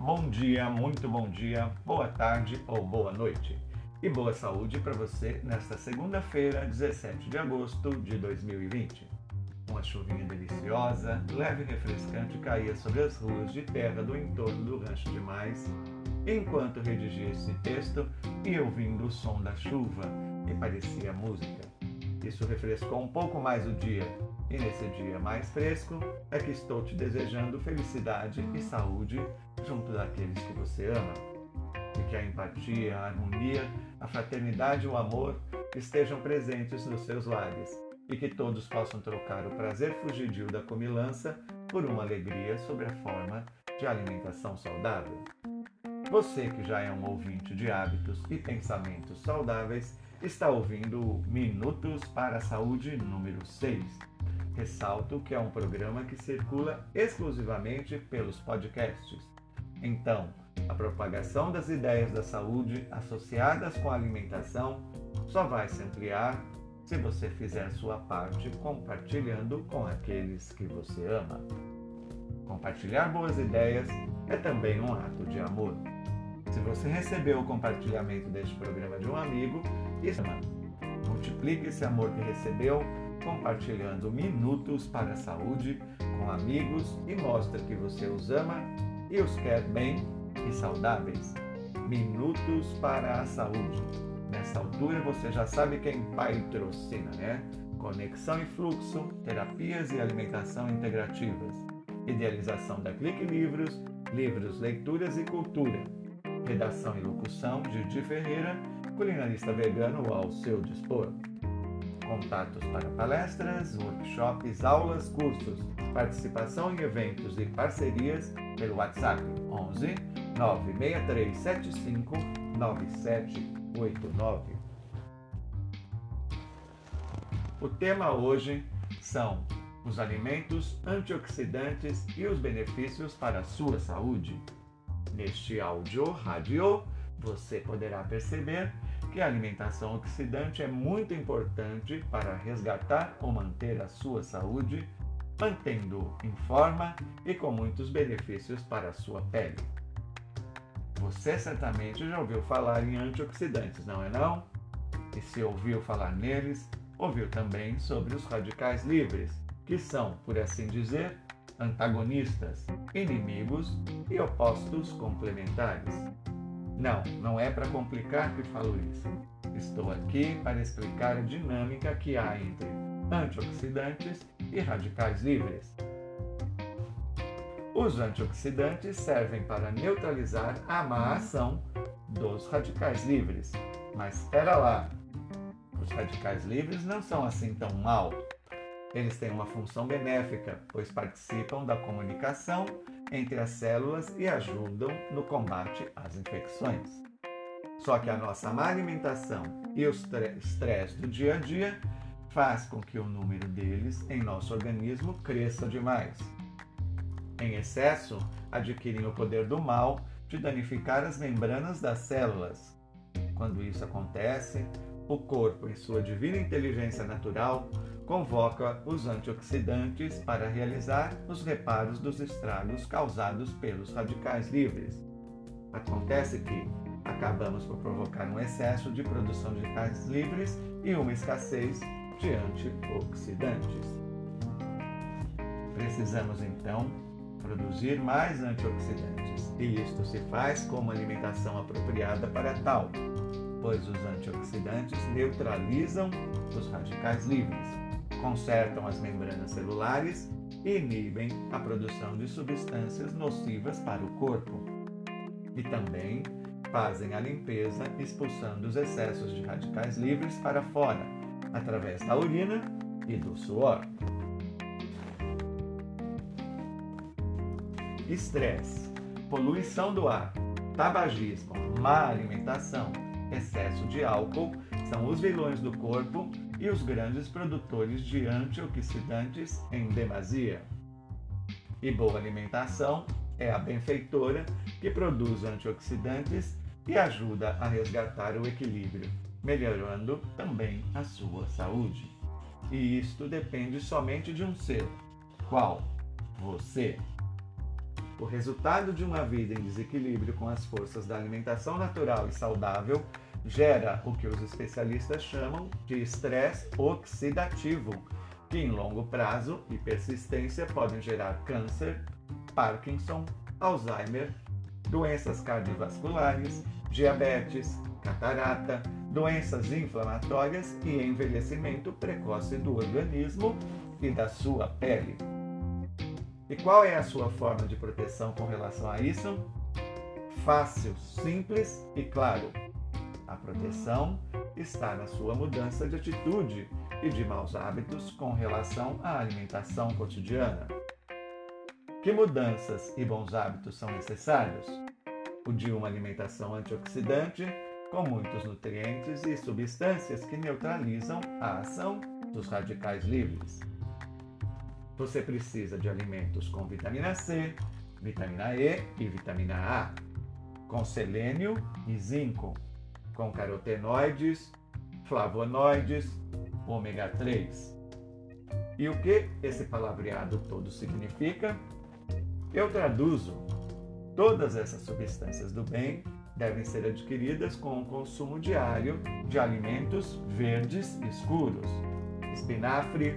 Bom dia, muito bom dia, boa tarde ou boa noite. E boa saúde para você nesta segunda-feira, 17 de agosto de 2020. Uma chuvinha deliciosa, leve e refrescante caía sobre as ruas de terra do entorno do Rancho de Mais, enquanto redigia esse texto e ouvindo o som da chuva, e parecia música. Isso refrescou um pouco mais o dia, e nesse dia mais fresco é que estou te desejando felicidade e saúde junto daqueles que você ama. E que a empatia, a harmonia, a fraternidade e o amor estejam presentes nos seus lares e que todos possam trocar o prazer fugidio da comilança por uma alegria sob a forma de alimentação saudável. Você que já é um ouvinte de hábitos e pensamentos saudáveis, está ouvindo Minutos para a Saúde número 6. Ressalto que é um programa que circula exclusivamente pelos podcasts. Então, a propagação das ideias da saúde associadas com a alimentação só vai se ampliar se você fizer sua parte compartilhando com aqueles que você ama. Compartilhar boas ideias é também um ato de amor. Se você recebeu o compartilhamento deste programa de um amigo, isso multiplique esse amor que recebeu compartilhando minutos para a saúde com amigos e mostra que você os ama e os quer bem e saudáveis. Minutos para a saúde. Nessa altura você já sabe quem patrocina, né? Conexão e fluxo, terapias e alimentação integrativas. Idealização da Clique Livros, livros, leituras e cultura. Redação e locução, Didi Ferreira, culinarista vegano ao seu dispor. Contatos para palestras, workshops, aulas, cursos, participação em eventos e parcerias pelo WhatsApp 11 96375 9789. O tema hoje são os alimentos antioxidantes e os benefícios para a sua saúde. Neste áudio rádio, você poderá perceber que a alimentação oxidante é muito importante para resgatar ou manter a sua saúde, mantendo em forma e com muitos benefícios para a sua pele. Você certamente já ouviu falar em antioxidantes, não é não? E se ouviu falar neles, ouviu também sobre os radicais livres, que são, por assim dizer, antagonistas, inimigos e opostos complementares. Não, não é para complicar que falo isso. Estou aqui para explicar a dinâmica que há entre antioxidantes e radicais livres. Os antioxidantes servem para neutralizar a má ação dos radicais livres. Mas espera lá, os radicais livres não são assim tão mal. Eles têm uma função benéfica, pois participam da comunicação entre as células e ajudam no combate às infecções. Só que a nossa má alimentação e o estresse do dia a dia faz com que o número deles em nosso organismo cresça demais. Em excesso, adquirem o poder do mal de danificar as membranas das células. Quando isso acontece, o corpo, em sua divina inteligência natural, convoca os antioxidantes para realizar os reparos dos estragos causados pelos radicais livres. Acontece que acabamos por provocar um excesso de produção de radicais livres e uma escassez de antioxidantes. Precisamos então produzir mais antioxidantes, e isto se faz com uma alimentação apropriada para tal, pois os antioxidantes neutralizam os radicais livres consertam as membranas celulares e inibem a produção de substâncias nocivas para o corpo. E também fazem a limpeza expulsando os excessos de radicais livres para fora, através da urina e do suor. Estresse, poluição do ar, tabagismo, má alimentação, excesso de álcool são os vilões do corpo e os grandes produtores de antioxidantes em demasia. E boa alimentação é a benfeitora que produz antioxidantes e ajuda a resgatar o equilíbrio, melhorando também a sua saúde. E isto depende somente de um ser. Qual? Você. O resultado de uma vida em desequilíbrio com as forças da alimentação natural e saudável gera o que os especialistas chamam de estresse oxidativo, que em longo prazo e persistência podem gerar câncer, Parkinson, Alzheimer, doenças cardiovasculares, diabetes, catarata, doenças inflamatórias e envelhecimento precoce do organismo e da sua pele. E qual é a sua forma de proteção com relação a isso? Fácil, simples e claro. A proteção está na sua mudança de atitude e de maus hábitos com relação à alimentação cotidiana. Que mudanças e bons hábitos são necessários? O de uma alimentação antioxidante, com muitos nutrientes e substâncias que neutralizam a ação dos radicais livres. Você precisa de alimentos com vitamina C, vitamina E e vitamina A, com selênio e zinco, com carotenoides, flavonoides, ômega 3. E o que esse palavreado todo significa? Eu traduzo. Todas essas substâncias do bem devem ser adquiridas com o consumo diário de alimentos verdes escuros, espinafre,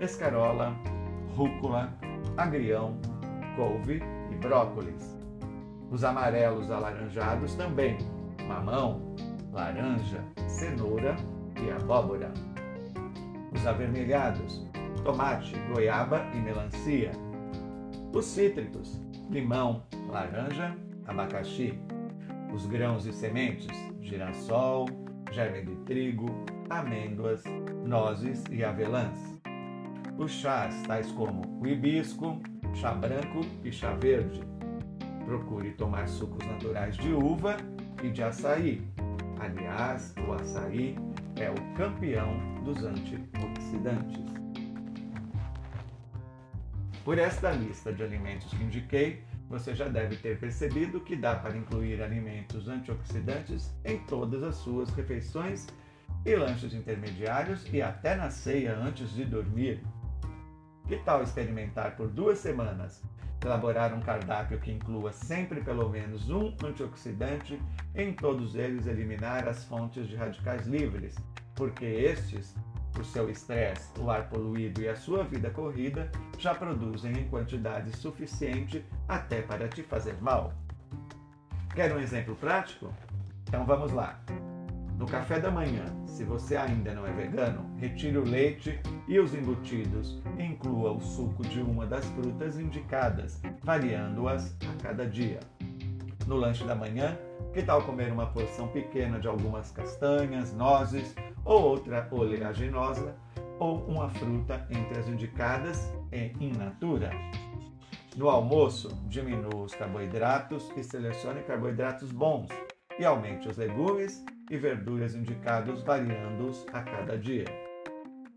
escarola, rúcula, agrião, couve e brócolis. Os amarelos alaranjados também, mamão, laranja, cenoura e abóbora. Os avermelhados, tomate, goiaba e melancia. Os cítricos, limão, laranja, abacaxi. Os grãos e sementes, girassol, germe de trigo, amêndoas, nozes e avelãs. Os chás, tais como o hibisco, chá branco e chá verde. Procure tomar sucos naturais de uva e de açaí. Aliás, o açaí é o campeão dos antioxidantes. Por esta lista de alimentos que indiquei, você já deve ter percebido que dá para incluir alimentos antioxidantes em todas as suas refeições e lanches intermediários e até na ceia antes de dormir. Que tal experimentar por duas semanas? Elaborar um cardápio que inclua sempre pelo menos um antioxidante, em todos eles eliminar as fontes de radicais livres, porque estes, o seu estresse, o ar poluído e a sua vida corrida já produzem em quantidade suficiente até para te fazer mal. Quer um exemplo prático? Então vamos lá. No café da manhã, se você ainda não é vegano, retire o leite e os embutidos inclua o suco de uma das frutas indicadas, variando-as a cada dia. No lanche da manhã, que tal comer uma porção pequena de algumas castanhas, nozes ou outra oleaginosa ou uma fruta entre as indicadas e in natura? No almoço, diminua os carboidratos e selecione carboidratos bons e aumente os legumes e verduras indicados, variando-os a cada dia.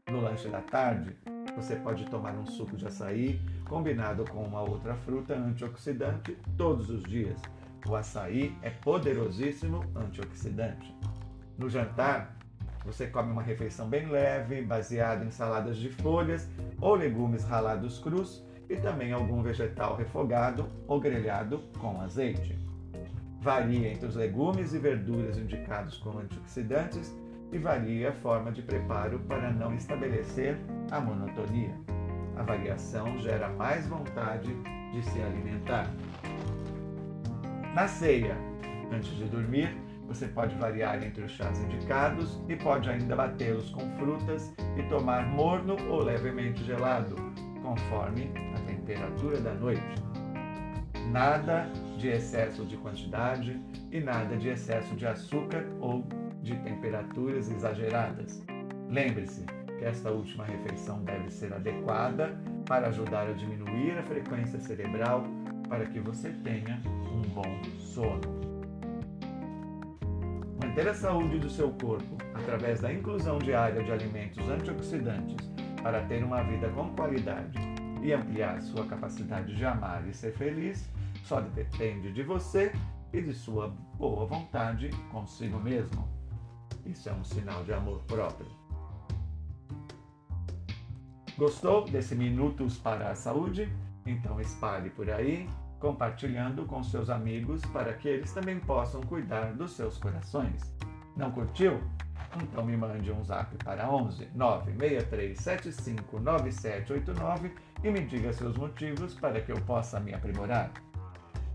No lanche da tarde, você pode tomar um suco de açaí combinado com uma outra fruta antioxidante todos os dias. O açaí é poderosíssimo antioxidante. No jantar, você come uma refeição bem leve, baseada em saladas de folhas ou legumes ralados crus e também algum vegetal refogado ou grelhado com azeite. Varia entre os legumes e verduras indicados como antioxidantes e varia a forma de preparo para não estabelecer a monotonia. A variação gera mais vontade de se alimentar. Na ceia, antes de dormir, você pode variar entre os chás indicados e pode ainda batê-los com frutas e tomar morno ou levemente gelado, conforme a temperatura da noite. Nada de excesso de quantidade e nada de excesso de açúcar ou de temperaturas exageradas. Lembre-se que esta última refeição deve ser adequada para ajudar a diminuir a frequência cerebral para que você tenha um bom sono. Manter a saúde do seu corpo através da inclusão diária de alimentos antioxidantes para ter uma vida com qualidade e ampliar sua capacidade de amar e ser feliz só depende de você e de sua boa vontade consigo mesmo. Isso é um sinal de amor próprio. Gostou desse Minutos para a Saúde? Então espalhe por aí, compartilhando com seus amigos para que eles também possam cuidar dos seus corações. Não curtiu? Então me mande um zap para 11 963759789 e me diga seus motivos para que eu possa me aprimorar.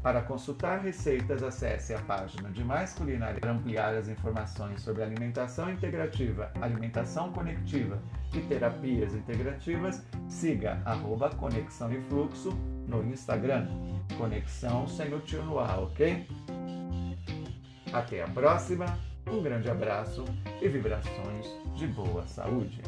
Para consultar receitas, acesse a página de Mais Culinária para ampliar as informações sobre alimentação integrativa, alimentação conectiva e terapias integrativas. Siga arroba Conexão e Fluxo no Instagram. Conexão sem o tio no ar, ok? Até a próxima, um grande abraço e vibrações de boa saúde.